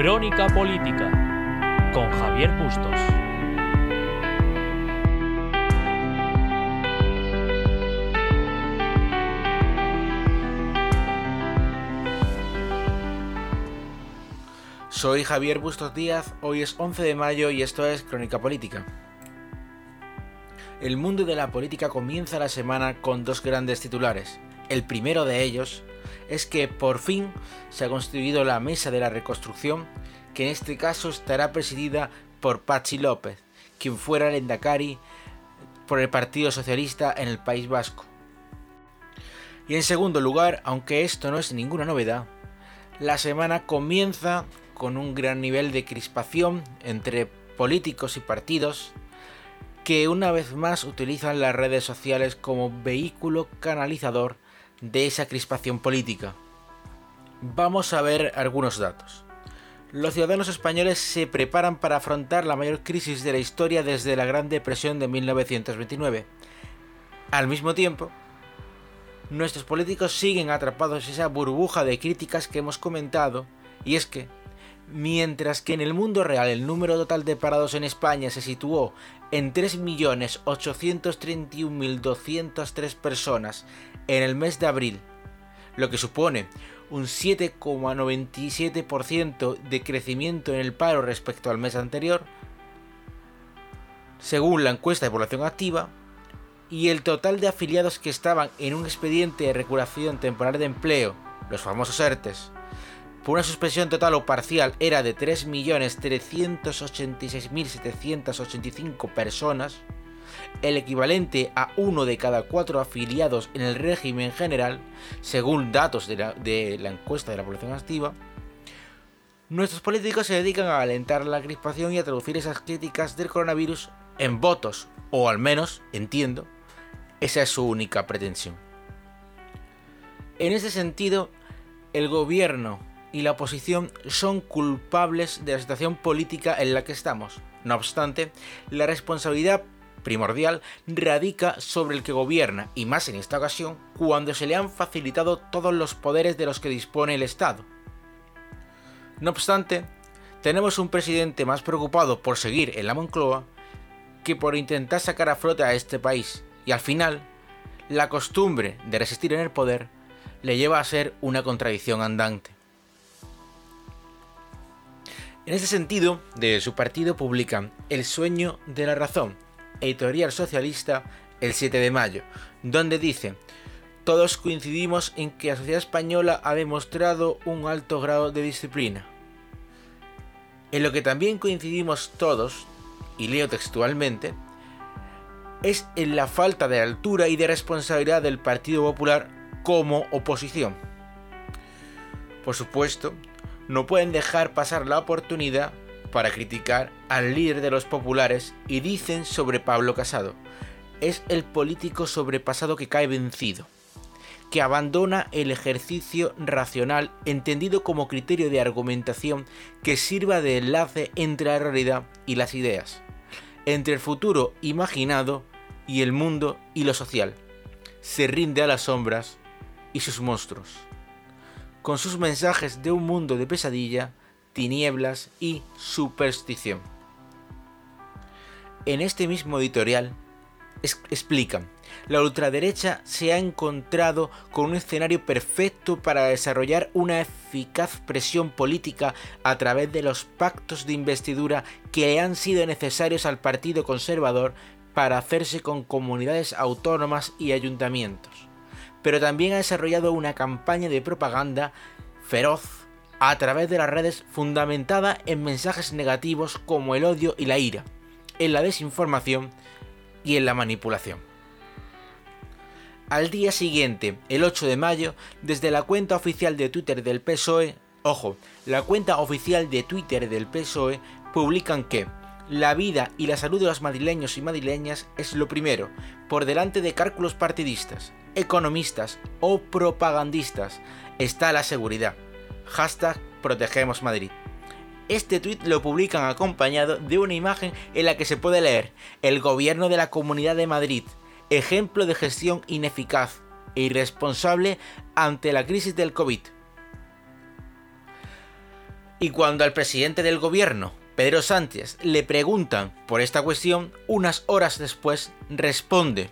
Crónica Política con Javier Bustos. Soy Javier Bustos Díaz, hoy es 11 de mayo y esto es Crónica Política. El mundo de la política comienza la semana con dos grandes titulares. El primero de ellos es que por fin se ha constituido la Mesa de la Reconstrucción, que en este caso estará presidida por Pachi López, quien fuera el Endacari por el Partido Socialista en el País Vasco. Y en segundo lugar, aunque esto no es ninguna novedad, la semana comienza con un gran nivel de crispación entre políticos y partidos que una vez más utilizan las redes sociales como vehículo canalizador de esa crispación política. Vamos a ver algunos datos. Los ciudadanos españoles se preparan para afrontar la mayor crisis de la historia desde la Gran Depresión de 1929. Al mismo tiempo, nuestros políticos siguen atrapados en esa burbuja de críticas que hemos comentado, y es que, mientras que en el mundo real el número total de parados en España se situó en 3.831.203 personas en el mes de abril, lo que supone un 7,97% de crecimiento en el paro respecto al mes anterior, según la encuesta de población activa, y el total de afiliados que estaban en un expediente de regulación temporal de empleo, los famosos ERTES, por una suspensión total o parcial era de 3.386.785 personas, el equivalente a uno de cada cuatro afiliados en el régimen general, según datos de la, encuesta de la población activa, nuestros políticos se dedican a alentar la crispación y a traducir esas críticas del coronavirus en votos, o al menos, entiendo, esa es su única pretensión. En ese sentido, el gobierno y la oposición son culpables de la situación política en la que estamos. No obstante, la responsabilidad primordial radica sobre el que gobierna, y más en esta ocasión, cuando se le han facilitado todos los poderes de los que dispone el Estado. No obstante, tenemos un presidente más preocupado por seguir en la Moncloa que por intentar sacar a flote a este país, y al final, la costumbre de resistir en el poder le lleva a ser una contradicción andante. En ese sentido, de su partido publican El sueño de la razón, editorial socialista, el 7 de mayo, donde dice, todos coincidimos en que la sociedad española ha demostrado un alto grado de disciplina. En lo que también coincidimos todos, y leo textualmente, es en la falta de altura y de responsabilidad del Partido Popular como oposición. Por supuesto, no pueden dejar pasar la oportunidad para criticar al líder de los populares y dicen sobre Pablo Casado, es el político sobrepasado que cae vencido, que abandona el ejercicio racional entendido como criterio de argumentación que sirva de enlace entre la realidad y las ideas, entre el futuro imaginado y el mundo y lo social. Se rinde a las sombras y sus monstruos con sus mensajes de un mundo de pesadilla, tinieblas y superstición. En este mismo editorial explican, la ultraderecha se ha encontrado con un escenario perfecto para desarrollar una eficaz presión política a través de los pactos de investidura que han sido necesarios al Partido Conservador para hacerse con comunidades autónomas y ayuntamientos pero también ha desarrollado una campaña de propaganda feroz a través de las redes fundamentada en mensajes negativos como el odio y la ira, en la desinformación y en la manipulación. Al día siguiente, el 8 de mayo, desde la cuenta oficial de Twitter del PSOE, ojo, la cuenta oficial de Twitter del PSOE publican que la vida y la salud de los madrileños y madrileñas es lo primero, por delante de cálculos partidistas economistas o propagandistas está la seguridad. Hashtag Protegemos Madrid. Este tuit lo publican acompañado de una imagen en la que se puede leer el gobierno de la Comunidad de Madrid, ejemplo de gestión ineficaz e irresponsable ante la crisis del COVID. Y cuando al presidente del gobierno, Pedro Sánchez, le preguntan por esta cuestión, unas horas después responde.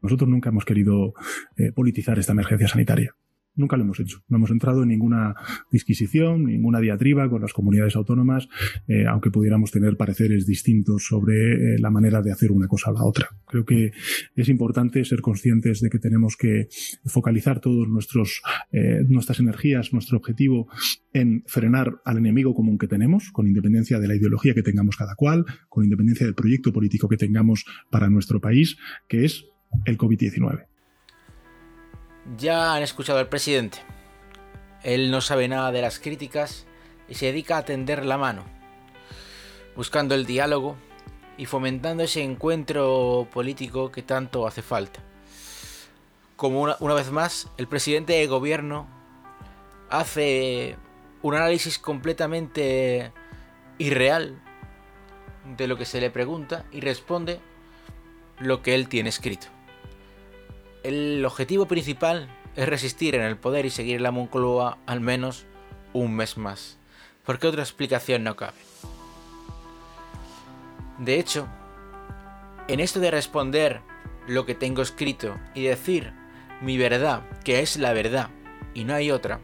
Nosotros nunca hemos querido eh, politizar esta emergencia sanitaria. Nunca lo hemos hecho. No hemos entrado en ninguna disquisición, ninguna diatriba con las comunidades autónomas, eh, aunque pudiéramos tener pareceres distintos sobre eh, la manera de hacer una cosa a la otra. Creo que es importante ser conscientes de que tenemos que focalizar todos nuestros eh, nuestras energías, nuestro objetivo en frenar al enemigo común que tenemos, con independencia de la ideología que tengamos cada cual, con independencia del proyecto político que tengamos para nuestro país, que es el COVID-19. Ya han escuchado al presidente. Él no sabe nada de las críticas y se dedica a tender la mano, buscando el diálogo y fomentando ese encuentro político que tanto hace falta. Como una, una vez más, el presidente de gobierno hace un análisis completamente irreal de lo que se le pregunta y responde lo que él tiene escrito. El objetivo principal es resistir en el poder y seguir en la Moncloa al menos un mes más, porque otra explicación no cabe. De hecho, en esto de responder lo que tengo escrito y decir mi verdad, que es la verdad y no hay otra,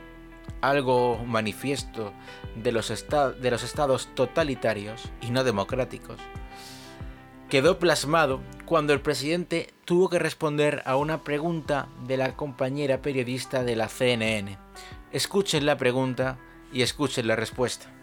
algo manifiesto de los, de los estados totalitarios y no democráticos, quedó plasmado cuando el presidente tuvo que responder a una pregunta de la compañera periodista de la CNN. Escuchen la pregunta y escuchen la respuesta.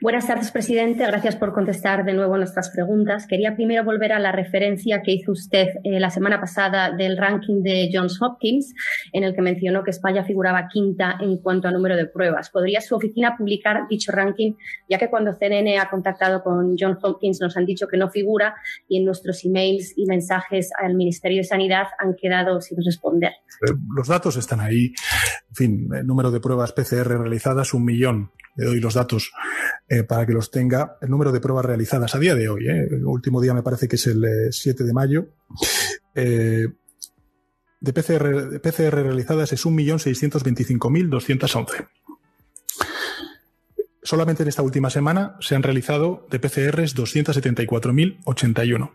Buenas tardes, presidente. Gracias por contestar de nuevo nuestras preguntas. Quería primero volver a la referencia que hizo usted eh, la semana pasada del ranking de Johns Hopkins, en el que mencionó que España figuraba quinta en cuanto a número de pruebas. ¿Podría su oficina publicar dicho ranking, ya que cuando CNN ha contactado con Johns Hopkins nos han dicho que no figura y en nuestros emails y mensajes al Ministerio de Sanidad han quedado sin responder? Eh, los datos están ahí. En fin, el número de pruebas PCR realizadas, un millón le doy los datos eh, para que los tenga. El número de pruebas realizadas a día de hoy, eh, el último día me parece que es el 7 eh, de mayo, de PCR, de PCR realizadas es 1.625.211. Solamente en esta última semana se han realizado de PCRs 274.081.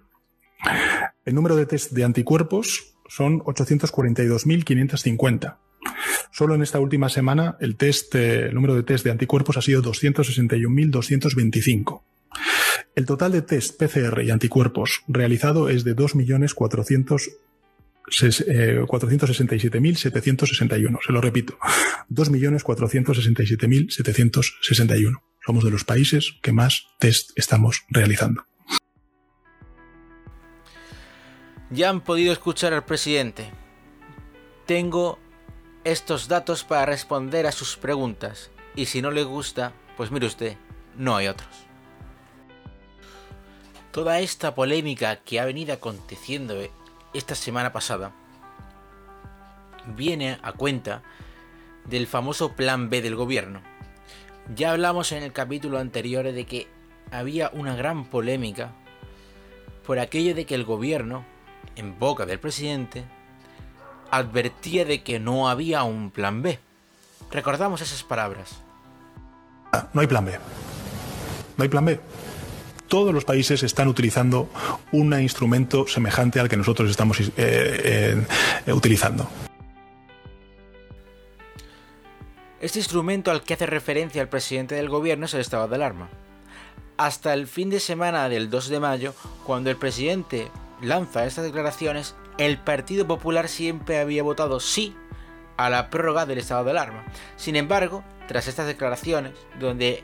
El número de test de anticuerpos son 842.550. Solo en esta última semana el test, eh, el número de test de anticuerpos ha sido 261.225. El total de test PCR y anticuerpos realizado es de 2.467.761. Se lo repito, 2.467.761. Somos de los países que más test estamos realizando. Ya han podido escuchar al presidente. Tengo estos datos para responder a sus preguntas. Y si no le gusta, pues mire usted, no hay otros. Toda esta polémica que ha venido aconteciendo esta semana pasada viene a cuenta del famoso plan B del gobierno. Ya hablamos en el capítulo anterior de que había una gran polémica por aquello de que el gobierno, en boca del presidente, advertía de que no había un plan B. Recordamos esas palabras. No hay plan B. No hay plan B. Todos los países están utilizando un instrumento semejante al que nosotros estamos eh, eh, utilizando. Este instrumento al que hace referencia el presidente del gobierno es el estado de alarma. Hasta el fin de semana del 2 de mayo, cuando el presidente lanza estas declaraciones, el Partido Popular siempre había votado sí a la prórroga del estado de alarma. Sin embargo, tras estas declaraciones, donde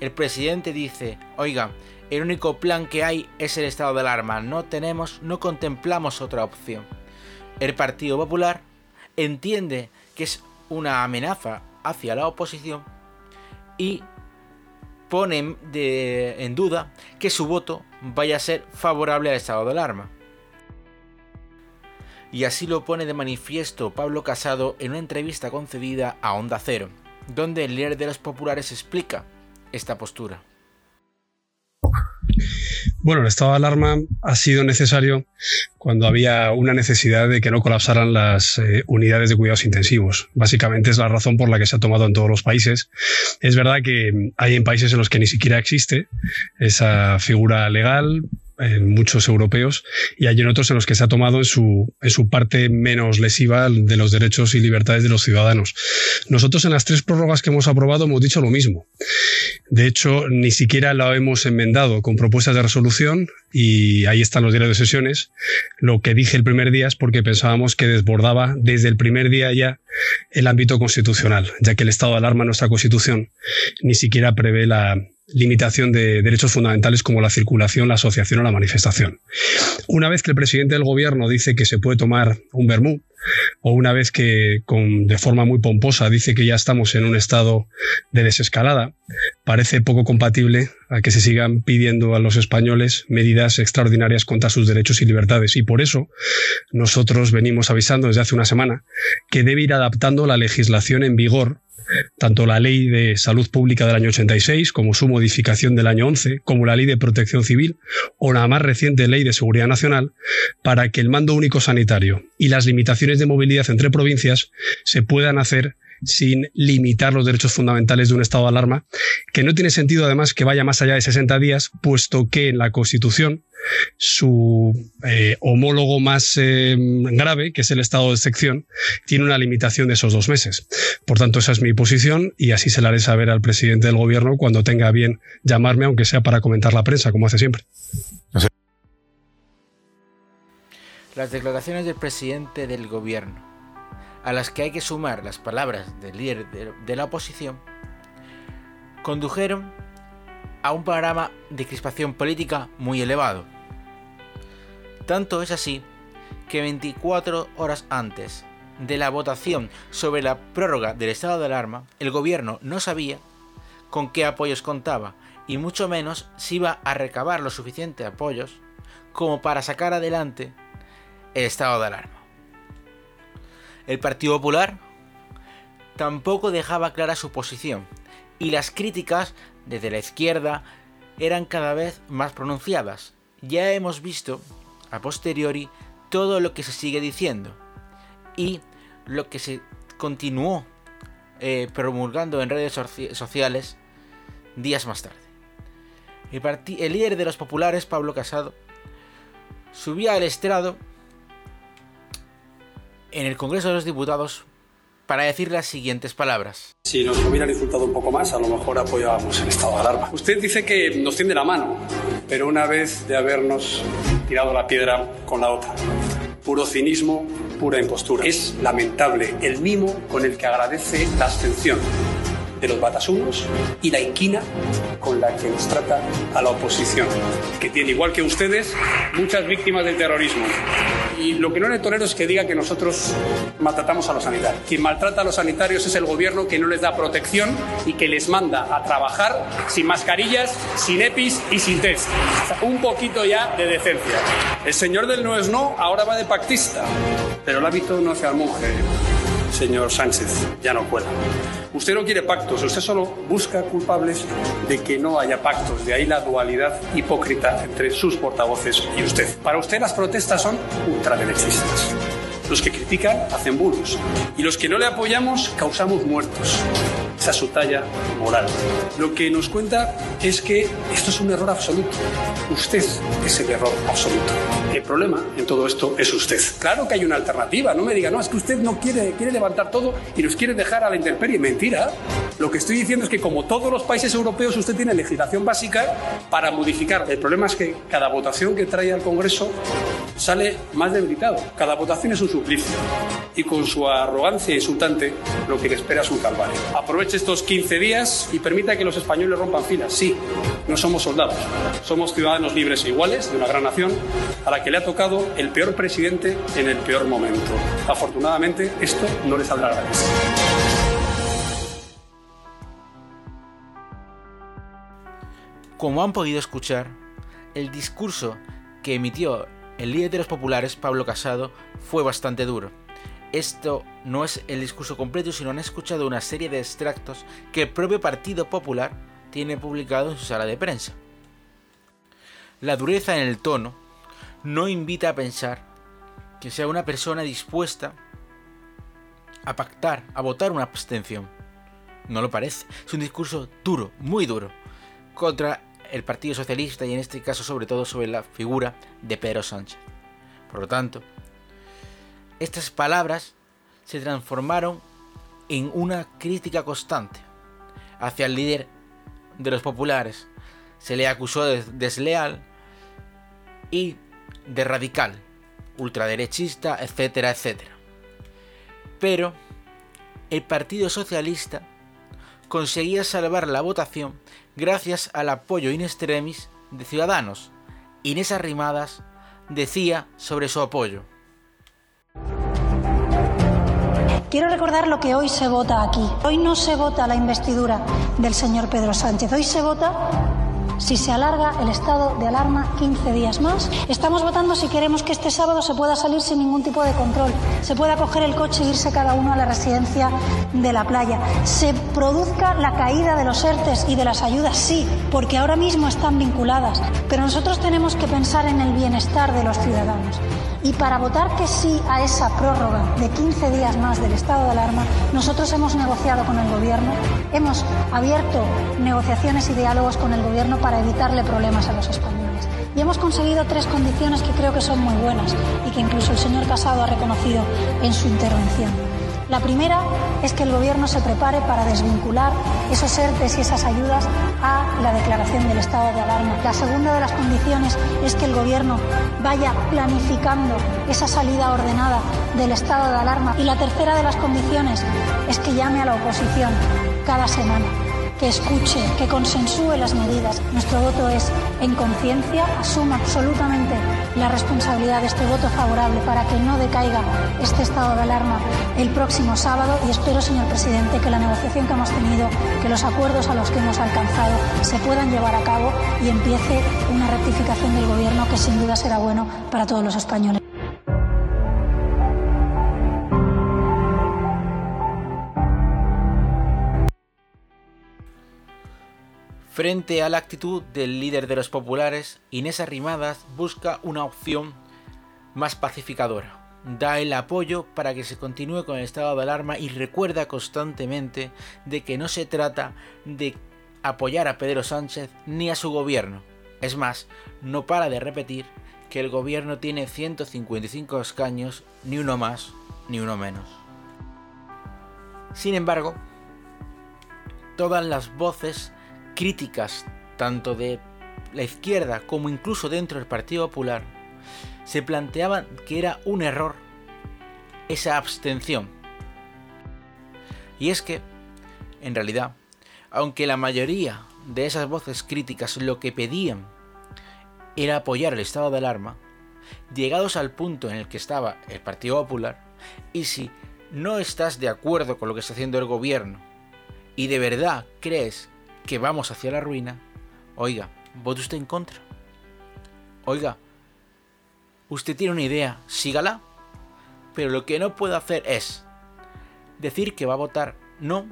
el presidente dice, oiga, el único plan que hay es el estado de alarma, no tenemos, no contemplamos otra opción. El Partido Popular entiende que es una amenaza hacia la oposición y pone en duda que su voto vaya a ser favorable al estado de alarma. Y así lo pone de manifiesto Pablo Casado en una entrevista concedida a Onda Cero, donde el líder de los populares explica esta postura. Bueno, el estado de alarma ha sido necesario cuando había una necesidad de que no colapsaran las eh, unidades de cuidados intensivos. Básicamente es la razón por la que se ha tomado en todos los países. Es verdad que hay en países en los que ni siquiera existe esa figura legal, en muchos europeos y hay en otros en los que se ha tomado en su, en su parte menos lesiva de los derechos y libertades de los ciudadanos. Nosotros en las tres prórrogas que hemos aprobado hemos dicho lo mismo. De hecho, ni siquiera lo hemos enmendado con propuestas de resolución y ahí están los diarios de sesiones. Lo que dije el primer día es porque pensábamos que desbordaba desde el primer día ya el ámbito constitucional, ya que el estado de alarma en nuestra constitución ni siquiera prevé la, limitación de derechos fundamentales como la circulación, la asociación o la manifestación. Una vez que el presidente del gobierno dice que se puede tomar un vermú, o una vez que de forma muy pomposa dice que ya estamos en un estado de desescalada, parece poco compatible a que se sigan pidiendo a los españoles medidas extraordinarias contra sus derechos y libertades. Y por eso nosotros venimos avisando desde hace una semana que debe ir adaptando la legislación en vigor tanto la Ley de Salud Pública del año 86 como su modificación del año 11, como la Ley de Protección Civil o la más reciente Ley de Seguridad Nacional, para que el mando único sanitario y las limitaciones de movilidad entre provincias se puedan hacer sin limitar los derechos fundamentales de un estado de alarma, que no tiene sentido además que vaya más allá de 60 días, puesto que en la Constitución su eh, homólogo más eh, grave, que es el estado de excepción, tiene una limitación de esos dos meses. Por tanto, esa es mi posición y así se la haré saber al presidente del gobierno cuando tenga bien llamarme, aunque sea para comentar la prensa, como hace siempre. Las declaraciones del presidente del gobierno, a las que hay que sumar las palabras del líder de la oposición, condujeron a un panorama de crispación política muy elevado tanto es así que 24 horas antes de la votación sobre la prórroga del estado de alarma, el gobierno no sabía con qué apoyos contaba y mucho menos si iba a recabar los suficientes apoyos como para sacar adelante el estado de alarma. El Partido Popular tampoco dejaba clara su posición y las críticas desde la izquierda eran cada vez más pronunciadas. Ya hemos visto a posteriori todo lo que se sigue diciendo y lo que se continuó eh, promulgando en redes sociales días más tarde. El, el líder de los populares, Pablo Casado, subía al estrado en el Congreso de los Diputados para decir las siguientes palabras. Si nos hubieran insultado un poco más, a lo mejor apoyábamos el estado de alarma. Usted dice que nos tiende la mano, pero una vez de habernos tirado la piedra con la otra. Puro cinismo, pura impostura. Es lamentable el mimo con el que agradece la abstención de los batasumos y la inquina con la que nos trata a la oposición, que tiene, igual que ustedes, muchas víctimas del terrorismo. Y lo que no le tolero es que diga que nosotros maltratamos a los sanitarios. Quien maltrata a los sanitarios es el gobierno que no les da protección y que les manda a trabajar sin mascarillas, sin EPIs y sin test. Un poquito ya de decencia. El señor del no es no ahora va de pactista, pero el hábito no hace al monje señor Sánchez, ya no cuela. Usted no quiere pactos, usted solo busca culpables de que no haya pactos. De ahí la dualidad hipócrita entre sus portavoces y usted. Para usted las protestas son ultraderechistas. Los que critican hacen bulos y los que no le apoyamos causamos muertos. Esa es su talla moral. Lo que nos cuenta es que esto es un error absoluto. Usted es el error absoluto. El problema en todo esto es usted. Claro que hay una alternativa. No me diga, no, es que usted no quiere, quiere levantar todo y nos quiere dejar a la intemperie. Mentira. Lo que estoy diciendo es que como todos los países europeos, usted tiene legislación básica para modificar. El problema es que cada votación que trae al Congreso sale más debilitado. Cada votación es un suplicio. Y con su arrogancia insultante, lo que le espera es un calvario. Aproveche estos 15 días y permita que los españoles rompan filas. Sí, no somos soldados, somos ciudadanos libres e iguales de una gran nación a la que le ha tocado el peor presidente en el peor momento. Afortunadamente, esto no le saldrá gratis. Como han podido escuchar, el discurso que emitió el líder de los populares, Pablo Casado, fue bastante duro. Esto no es el discurso completo, sino han escuchado una serie de extractos que el propio Partido Popular tiene publicado en su sala de prensa. La dureza en el tono no invita a pensar que sea una persona dispuesta a pactar, a votar una abstención. No lo parece. Es un discurso duro, muy duro, contra el Partido Socialista y en este caso sobre todo sobre la figura de Pedro Sánchez. Por lo tanto, estas palabras se transformaron en una crítica constante hacia el líder de los populares. Se le acusó de desleal y de radical, ultraderechista, etcétera, etcétera. Pero el Partido Socialista conseguía salvar la votación gracias al apoyo in extremis de Ciudadanos. Inés Arrimadas decía sobre su apoyo. Quiero recordar lo que hoy se vota aquí. Hoy no se vota la investidura del señor Pedro Sánchez. Hoy se vota si se alarga el estado de alarma 15 días más. Estamos votando si queremos que este sábado se pueda salir sin ningún tipo de control, se pueda coger el coche e irse cada uno a la residencia de la playa, se produzca la caída de los ERTES y de las ayudas, sí, porque ahora mismo están vinculadas, pero nosotros tenemos que pensar en el bienestar de los ciudadanos. Y para votar que sí a esa prórroga de 15 días más del estado de alarma, nosotros hemos negociado con el Gobierno, hemos abierto negociaciones y diálogos con el Gobierno para evitarle problemas a los españoles. Y hemos conseguido tres condiciones que creo que son muy buenas y que incluso el señor Casado ha reconocido en su intervención. La primera es que el Gobierno se prepare para desvincular esos ERTES y esas ayudas a la declaración del estado de alarma. La segunda de las condiciones es que el Gobierno vaya planificando esa salida ordenada del estado de alarma. Y la tercera de las condiciones es que llame a la oposición cada semana que escuche, que consensúe las medidas. Nuestro voto es en conciencia, asuma absolutamente la responsabilidad de este voto favorable para que no decaiga este estado de alarma el próximo sábado y espero, señor presidente, que la negociación que hemos tenido, que los acuerdos a los que hemos alcanzado se puedan llevar a cabo y empiece una rectificación del Gobierno que sin duda será bueno para todos los españoles. Frente a la actitud del líder de los populares, Inés Arrimadas busca una opción más pacificadora. Da el apoyo para que se continúe con el estado de alarma y recuerda constantemente de que no se trata de apoyar a Pedro Sánchez ni a su gobierno. Es más, no para de repetir que el gobierno tiene 155 escaños, ni uno más, ni uno menos. Sin embargo, todas las voces críticas tanto de la izquierda como incluso dentro del Partido Popular, se planteaban que era un error esa abstención. Y es que, en realidad, aunque la mayoría de esas voces críticas lo que pedían era apoyar el estado de alarma, llegados al punto en el que estaba el Partido Popular, y si no estás de acuerdo con lo que está haciendo el gobierno, y de verdad crees que vamos hacia la ruina, oiga, vote usted en contra. Oiga, usted tiene una idea, sígala. Pero lo que no puede hacer es decir que va a votar no,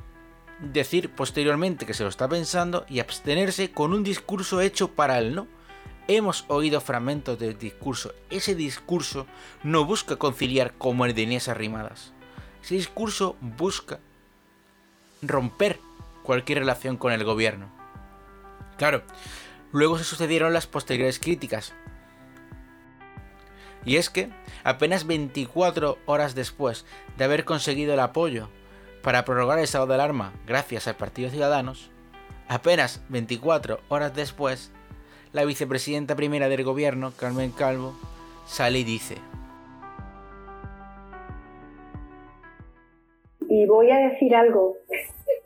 decir posteriormente que se lo está pensando y abstenerse con un discurso hecho para el no. Hemos oído fragmentos del discurso. Ese discurso no busca conciliar como el de Inés Arrimadas. Ese discurso busca romper cualquier relación con el gobierno. Claro, luego se sucedieron las posteriores críticas. Y es que, apenas 24 horas después de haber conseguido el apoyo para prorrogar el estado de alarma gracias al Partido Ciudadanos, apenas 24 horas después, la vicepresidenta primera del gobierno, Carmen Calvo, sale y dice, y voy a decir algo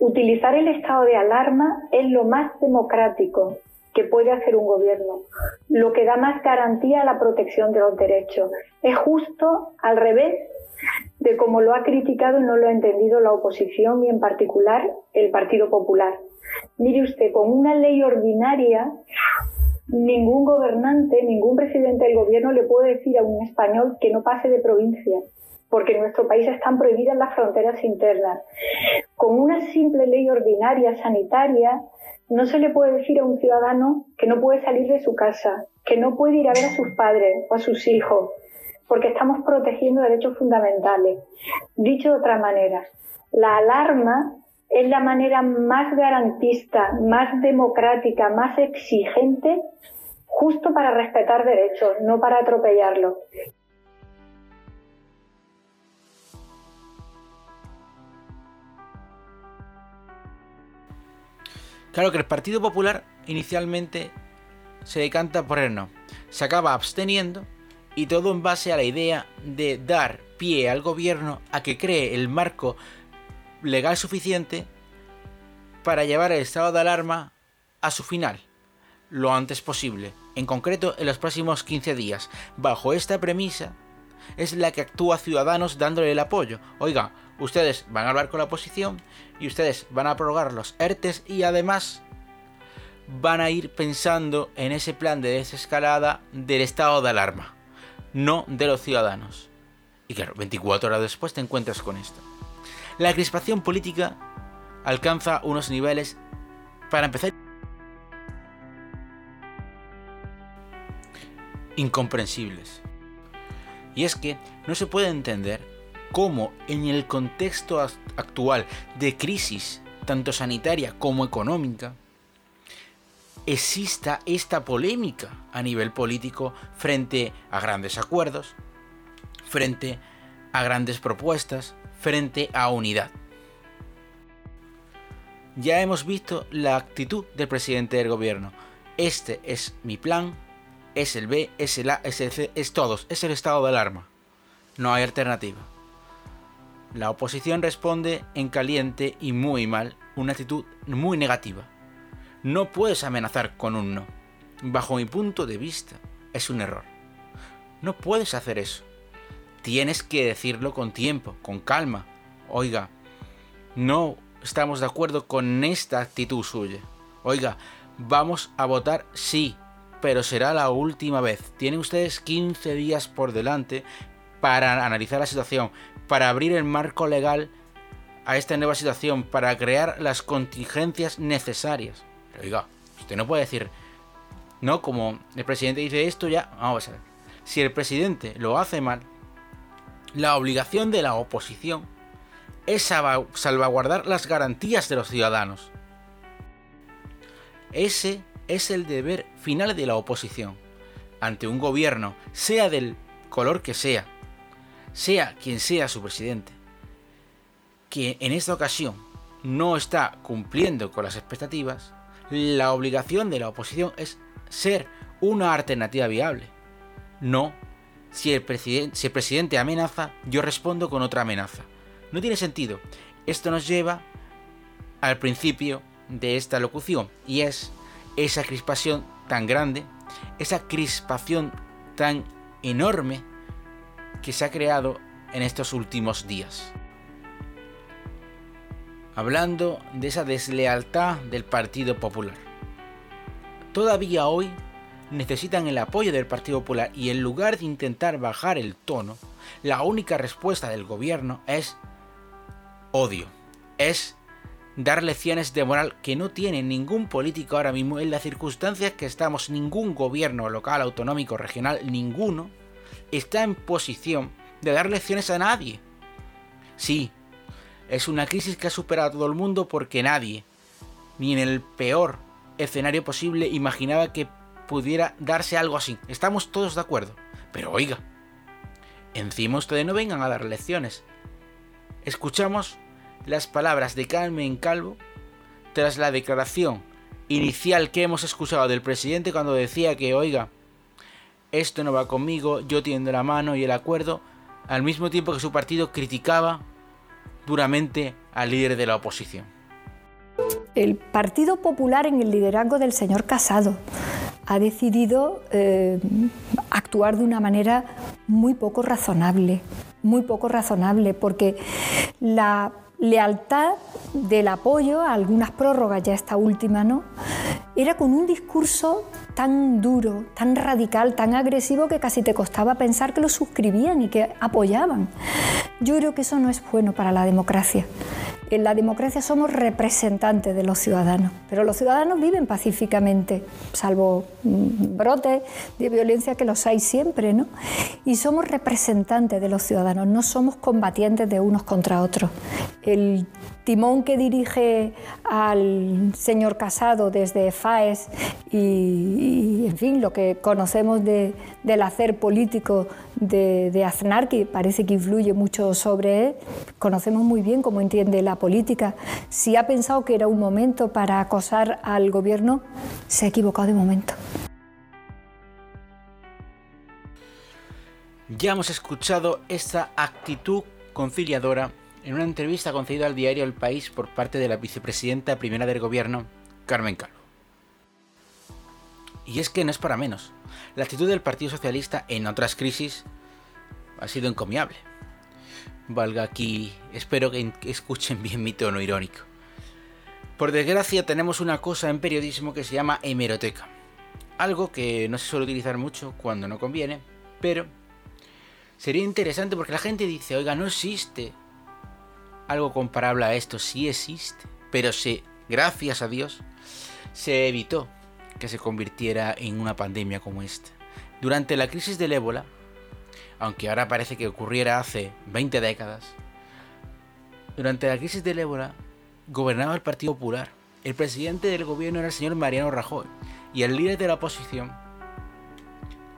utilizar el estado de alarma es lo más democrático que puede hacer un gobierno, lo que da más garantía a la protección de los derechos. Es justo al revés de como lo ha criticado y no lo ha entendido la oposición y en particular el Partido Popular. Mire usted, con una ley ordinaria, ningún gobernante, ningún presidente del gobierno le puede decir a un español que no pase de provincia porque en nuestro país están prohibidas las fronteras internas. Con una simple ley ordinaria sanitaria, No se le puede decir a un ciudadano que no puede salir de su casa, que no puede ir a ver a sus padres o a sus hijos, porque estamos protegiendo derechos fundamentales. Dicho de otra manera, la alarma es la manera más garantista, más democrática, más exigente, justo para respetar derechos, no para atropellarlos. Claro que el Partido Popular inicialmente se decanta por el no. Se acaba absteniendo y todo en base a la idea de dar pie al gobierno a que cree el marco legal suficiente para llevar el estado de alarma a su final, lo antes posible, en concreto en los próximos 15 días. Bajo esta premisa es la que actúa Ciudadanos dándole el apoyo. Oiga, ustedes van a hablar con la oposición y ustedes van a prorrogar los ERTES y además van a ir pensando en ese plan de desescalada del estado de alarma, no de los ciudadanos. Y claro, 24 horas después te encuentras con esto. La crispación política alcanza unos niveles, para empezar, incomprensibles. Y es que no se puede entender cómo en el contexto actual de crisis, tanto sanitaria como económica, exista esta polémica a nivel político frente a grandes acuerdos, frente a grandes propuestas, frente a unidad. Ya hemos visto la actitud del presidente del gobierno. Este es mi plan, es el B, es el A, es el C, es todos, es el estado de alarma. No hay alternativa. La oposición responde en caliente y muy mal, una actitud muy negativa. No puedes amenazar con un no. Bajo mi punto de vista, es un error. No puedes hacer eso. Tienes que decirlo con tiempo, con calma. Oiga, no estamos de acuerdo con esta actitud suya. Oiga, vamos a votar sí, pero será la última vez. Tienen ustedes 15 días por delante para analizar la situación, para abrir el marco legal a esta nueva situación, para crear las contingencias necesarias. oiga, usted no puede decir, no, como el presidente dice esto ya, vamos a ver. Si el presidente lo hace mal, la obligación de la oposición es salvaguardar las garantías de los ciudadanos. Ese es el deber final de la oposición. Ante un gobierno, sea del color que sea, sea quien sea su presidente, que en esta ocasión no está cumpliendo con las expectativas, la obligación de la oposición es ser una alternativa viable. No, si el, presidente, amenaza, yo respondo con otra amenaza. No tiene sentido. Esto nos lleva al principio de esta locución y es esa crispación tan grande, esa crispación tan enorme que se ha creado en estos últimos días. Hablando de esa deslealtad del Partido Popular. Todavía hoy necesitan el apoyo del Partido Popular y en lugar de intentar bajar el tono, la única respuesta del gobierno es odio. Es dar lecciones de moral que no tiene ningún político ahora mismo en las circunstancias que estamos, ningún gobierno local, autonómico, regional, ninguno, está en posición de dar lecciones a nadie. Sí, es una crisis que ha superado a todo el mundo porque nadie, ni en el peor escenario posible, imaginaba que pudiera darse algo así. Estamos todos de acuerdo. Pero oiga, encima ustedes no vengan a dar lecciones. Escuchamos las palabras de Carmen Calvo tras la declaración inicial que hemos escuchado del presidente cuando decía que, oiga, esto no va conmigo, yo tiendo la mano y el acuerdo, al mismo tiempo que su partido criticaba duramente al líder de la oposición. El Partido Popular en el liderazgo del señor Casado ha decidido eh, actuar de una manera muy poco razonable, muy poco razonable, porque la lealtad del apoyo a algunas prórrogas, ya esta última no, era con un discurso tan duro, tan radical, tan agresivo que casi te costaba pensar que lo suscribían y que apoyaban. Yo creo que eso no es bueno para la democracia. En la democracia somos representantes de los ciudadanos, pero los ciudadanos viven pacíficamente, salvo mm, brotes de violencia que los hay siempre, ¿no? Y somos representantes de los ciudadanos, no somos combatientes de unos contra otros. El timón que dirige al señor Casado desde FAES y, en fin, lo que conocemos del hacer político de, de, Aznar, que parece que influye mucho sobre él, conocemos muy bien cómo entiende la política. Si ha pensado que era un momento para acosar al gobierno, se ha equivocado de momento. Ya hemos escuchado esta actitud conciliadora en una entrevista concedida al diario El País por parte de la vicepresidenta primera del gobierno, Carmen Calvo. Y es que no es para menos. La actitud del Partido Socialista en otras crisis ha sido encomiable. Valga aquí, espero que escuchen bien mi tono irónico. Por desgracia tenemos una cosa en periodismo que se llama hemeroteca. Algo que no se suele utilizar mucho cuando no conviene, pero sería interesante porque la gente dice, oiga, no existe algo comparable a esto sí existe, pero se, gracias a Dios, se evitó que se convirtiera en una pandemia como esta. Durante la crisis del ébola, aunque ahora parece que ocurriera hace 20 décadas, durante la crisis del ébola gobernaba el Partido Popular. El presidente del gobierno era el señor Mariano Rajoy y el líder de la oposición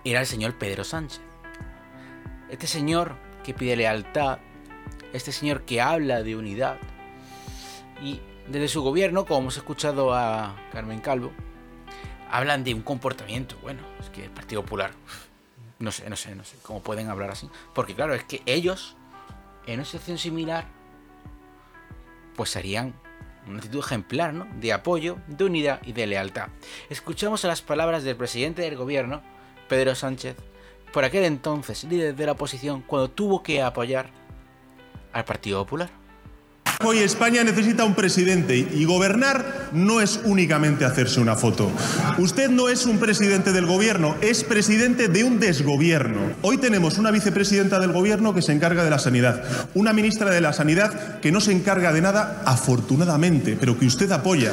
era el señor Pedro Sánchez. Este señor que pide lealtad, este señor que habla de unidad. Y desde su gobierno, como hemos escuchado a Carmen Calvo, hablan de un comportamiento. Bueno, es que el Partido Popular, no sé, no sé, no sé cómo pueden hablar así. Porque claro, es que ellos, en una situación similar, pues harían una actitud ejemplar, ¿no? De apoyo, de unidad y de lealtad. Escuchamos las palabras del presidente del gobierno, Pedro Sánchez, por aquel entonces líder de la oposición, cuando tuvo que apoyar al Partido Popular. Hoy España necesita un presidente y gobernar no es únicamente hacerse una foto. Usted no es un presidente del gobierno, es presidente de un desgobierno. Hoy tenemos una vicepresidenta del gobierno que se encarga de la sanidad, una ministra de la sanidad que no se encarga de nada, afortunadamente, pero que usted apoya,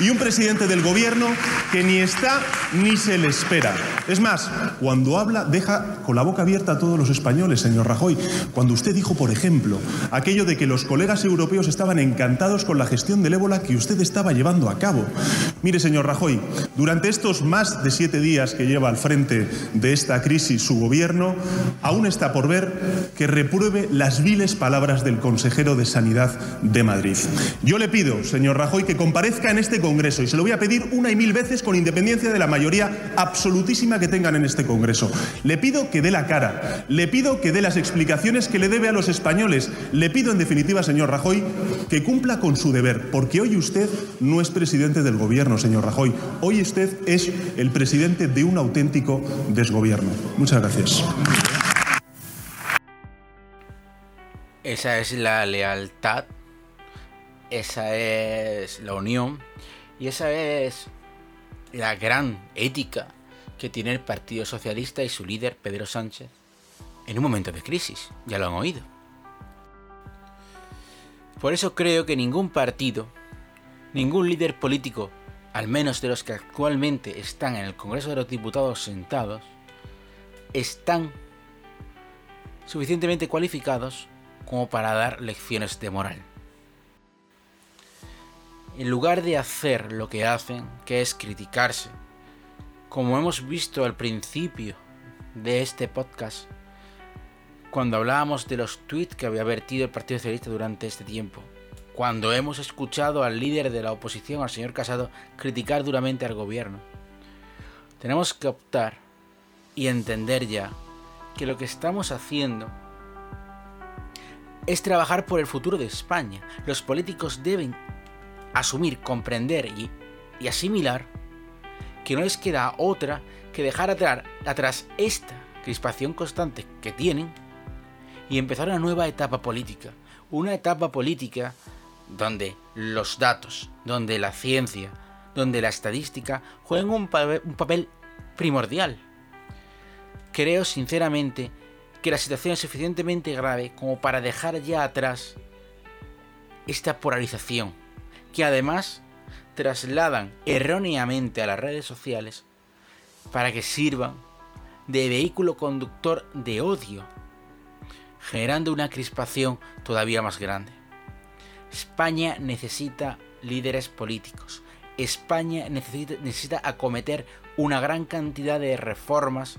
y un presidente del gobierno que ni está ni se le espera. Es más, cuando habla deja con la boca abierta a todos los españoles, señor Rajoy. Cuando usted dijo, por ejemplo, aquello de que los colegas europeos estaban encantados con la gestión del ébola que usted estaba llevando a cabo. Mire, señor Rajoy, durante estos más de siete días que lleva al frente de esta crisis su gobierno, aún está por ver que repruebe las viles palabras del consejero de Sanidad de Madrid. Yo le pido, señor Rajoy, que comparezca en este Congreso y se lo voy a pedir una y mil veces con independencia de la mayoría absolutísima que tengan en este Congreso. Le pido que dé la cara, le pido que dé las explicaciones que le debe a los españoles, le pido en definitiva, señor Rajoy, que cumpla con su deber, porque hoy usted no es presidente del gobierno, señor Rajoy. Hoy usted es el presidente de un auténtico desgobierno. Muchas gracias. Esa es la lealtad, esa es la unión y esa es la gran ética que tiene el Partido Socialista y su líder Pedro Sánchez en un momento de crisis. Ya lo han oído. Por eso creo que ningún partido, ningún líder político, al menos de los que actualmente están en el Congreso de los Diputados sentados, están suficientemente cualificados como para dar lecciones de moral. En lugar de hacer lo que hacen, que es criticarse, como hemos visto al principio de este podcast, cuando hablábamos de los tweets que había vertido el Partido Socialista durante este tiempo, cuando hemos escuchado al líder de la oposición, al señor Casado, criticar duramente al gobierno. Tenemos que optar y entender ya que lo que estamos haciendo es trabajar por el futuro de España. Los políticos deben asumir, comprender y, asimilar que no les queda otra que dejar atrás esta crispación constante que tienen y empezar una nueva etapa política. Una etapa política donde los datos, donde la ciencia, donde la estadística juegan un, papel primordial. Creo sinceramente que la situación es suficientemente grave como para dejar ya atrás esta polarización, que además trasladan erróneamente a las redes sociales para que sirvan de vehículo conductor de odio, generando una crispación todavía más grande. España necesita líderes políticos. España necesita, acometer una gran cantidad de reformas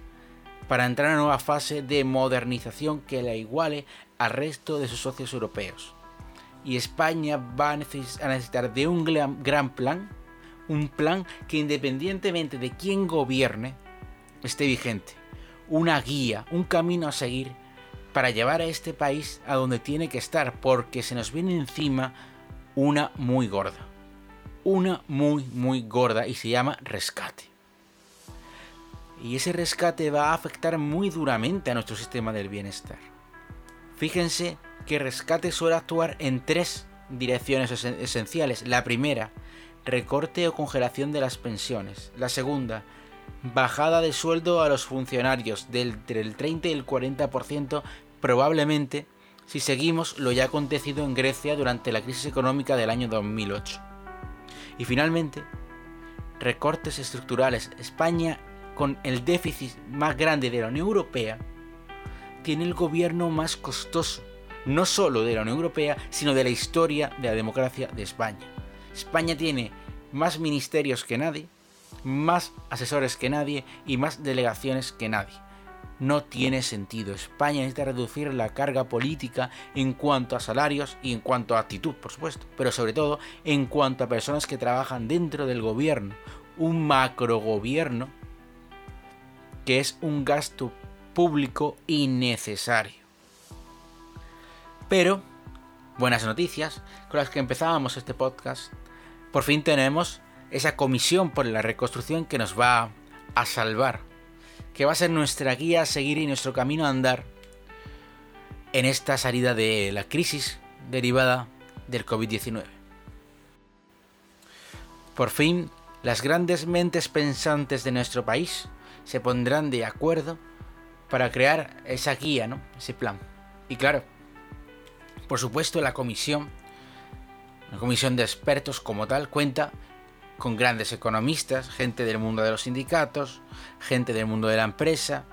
para entrar en una nueva fase de modernización que la iguale al resto de sus socios europeos. Y España va a necesitar de un gran plan, un plan que independientemente de quién gobierne, esté vigente. Una guía, un camino a seguir para llevar a este país a donde tiene que estar, porque se nos viene encima una muy gorda. Una muy, muy gorda y se llama rescate. Y ese rescate va a afectar muy duramente a nuestro sistema del bienestar. Fíjense que rescate suele actuar en tres direcciones esenciales. La primera, recorte o congelación de las pensiones. La segunda, bajada de sueldo a los funcionarios del, del 30 y el 40% probablemente si seguimos lo ya acontecido en Grecia durante la crisis económica del año 2008. Y finalmente, recortes estructurales. España, con el déficit más grande de la Unión Europea, tiene el gobierno más costoso, no solo de la Unión Europea, sino de la historia de la democracia de España. España tiene más ministerios que nadie, más asesores que nadie y más delegaciones que nadie. No tiene sentido. España necesita reducir la carga política en cuanto a salarios y en cuanto a actitud, por supuesto, pero sobre todo en cuanto a personas que trabajan dentro del gobierno. Un macrogobierno que es un gasto público innecesario. Pero, buenas noticias, con las que empezábamos este podcast, por fin tenemos esa comisión por la reconstrucción que nos va a salvar, que va a ser nuestra guía a seguir y nuestro camino a andar en esta salida de la crisis derivada del COVID-19. Por fin, las grandes mentes pensantes de nuestro país se pondrán de acuerdo para crear esa guía, ¿no? ese plan. Y claro, por supuesto la comisión, la comisión de expertos como tal, cuenta con grandes economistas, gente del mundo de los sindicatos, gente del mundo de la empresa,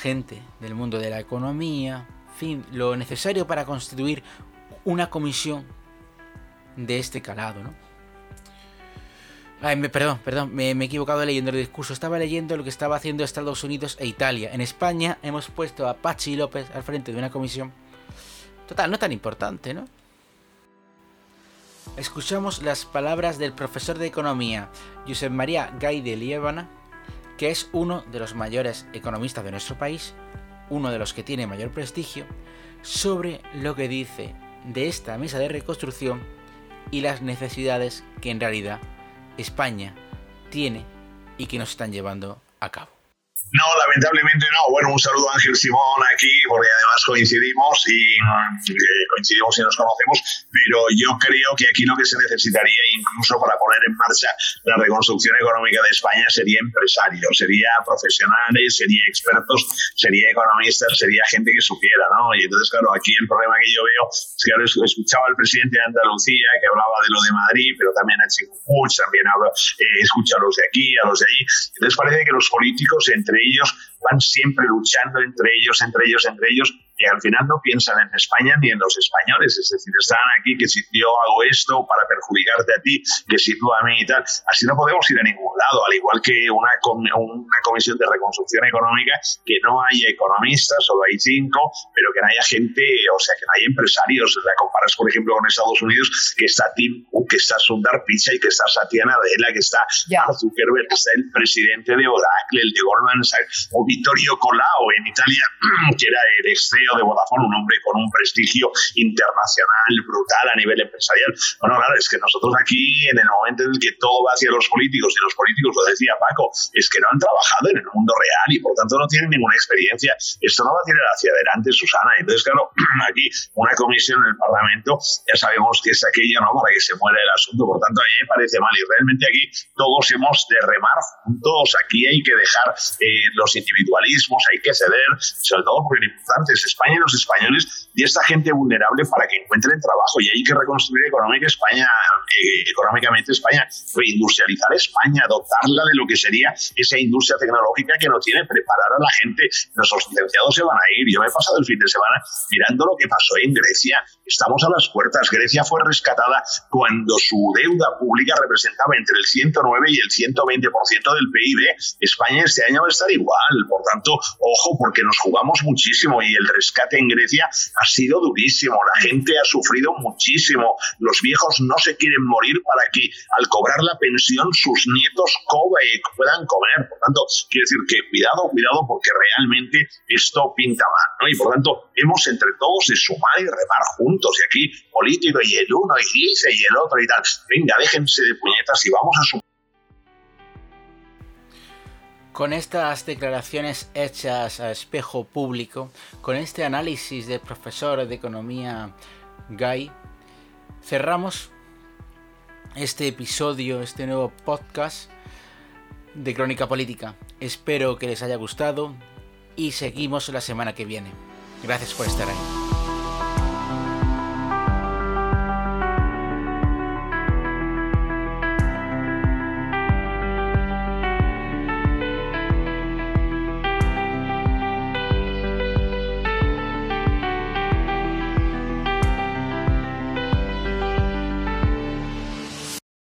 gente del mundo de la economía, en fin, lo necesario para constituir una comisión de este calado, ¿no? Ay, me, perdón, perdón, me, he equivocado leyendo el discurso. Estaba leyendo lo que estaba haciendo Estados Unidos e Italia. En España hemos puesto a Pachi López al frente de una comisión. Total, no tan importante, ¿no? Escuchamos las palabras del profesor de economía Josep María Gay de Liébana, que es uno de los mayores economistas de nuestro país, uno de los que tiene mayor prestigio, sobre lo que dice de esta mesa de reconstrucción y las necesidades que en realidad España tiene y que nos están llevando a cabo. No, lamentablemente no. Bueno, un saludo a Ángel Simón aquí, porque además coincidimos y eh, coincidimos y nos conocemos, pero yo creo que aquí lo que se necesitaría incluso para poner en marcha la reconstrucción económica de España sería empresarios, sería profesionales, sería expertos, sería economistas, sería gente que supiera, ¿no? Y entonces, claro, aquí el problema que yo veo es que ahora escuchaba al presidente de Andalucía que hablaba de lo de Madrid, pero también a Chico también habla, eh, escucha a los de aquí, a los de allí. Entonces parece que los políticos entre ellos van siempre luchando entre ellos, entre ellos, entre ellos, y al final no piensan en España ni en los españoles, es decir, están aquí que si yo hago esto para perjudicarte a ti, que si tú a mí y tal, así no podemos ir a ningún lado, al igual que una, una comisión de reconstrucción económica, que no haya economistas, solo hay cinco, pero que no haya gente, o sea, que no haya empresarios, la comparas por ejemplo con Estados Unidos, que está Tim que está Sundar Pichai, que está Satya Nadella, que está Mark Zuckerberg, que está el presidente de Oracle, el de Goldman Sachs, o Vittorio Colao en Italia, que era el ex De Vodafone, un hombre con un prestigio internacional brutal a nivel empresarial. Bueno, claro, es que nosotros aquí, en el momento en el que todo va hacia los políticos, y los políticos, lo decía Paco, es que no han trabajado en el mundo real y por tanto no tienen ninguna experiencia. Esto no va a tirar hacia adelante, Susana. Entonces, claro, aquí una comisión en el Parlamento, ya sabemos que es aquello, ¿no? Para que se muera el asunto. Por tanto, a mí me parece mal y realmente aquí todos hemos de remar juntos. Aquí hay que dejar eh, los individualismos, hay que ceder, sobre todo porque lo importante es España y los españoles y esta gente vulnerable para que encuentren trabajo. Y hay que reconstruir económica España, eh, económicamente España, reindustrializar España, dotarla de lo que sería esa industria tecnológica que no tiene, preparar a la gente. Nuestros licenciados se van a ir. Yo me he pasado el fin de semana mirando lo que pasó en Grecia. Estamos a las puertas. Grecia fue rescatada cuando su deuda pública representaba entre el 109 y el 120% del PIB. España este año va a estar igual. Por tanto, ojo, porque nos jugamos muchísimo y el rescate en Grecia ha sido durísimo. La gente ha sufrido muchísimo. Los viejos no se quieren morir para que al cobrar la pensión sus nietos puedan comer. Por tanto, quiere decir que cuidado, cuidado, porque realmente esto pinta mal. ¿no? Y por tanto, hemos entre todos de sumar y remar juntos. Y aquí, político y el uno, y dice y el otro y tal. Venga, déjense de puñetas y vamos a sumar con estas declaraciones hechas a espejo público, con este análisis del profesor de economía Guy, cerramos este episodio, este nuevo podcast de Crónica Política. Espero que les haya gustado y seguimos la semana que viene. Gracias por estar ahí.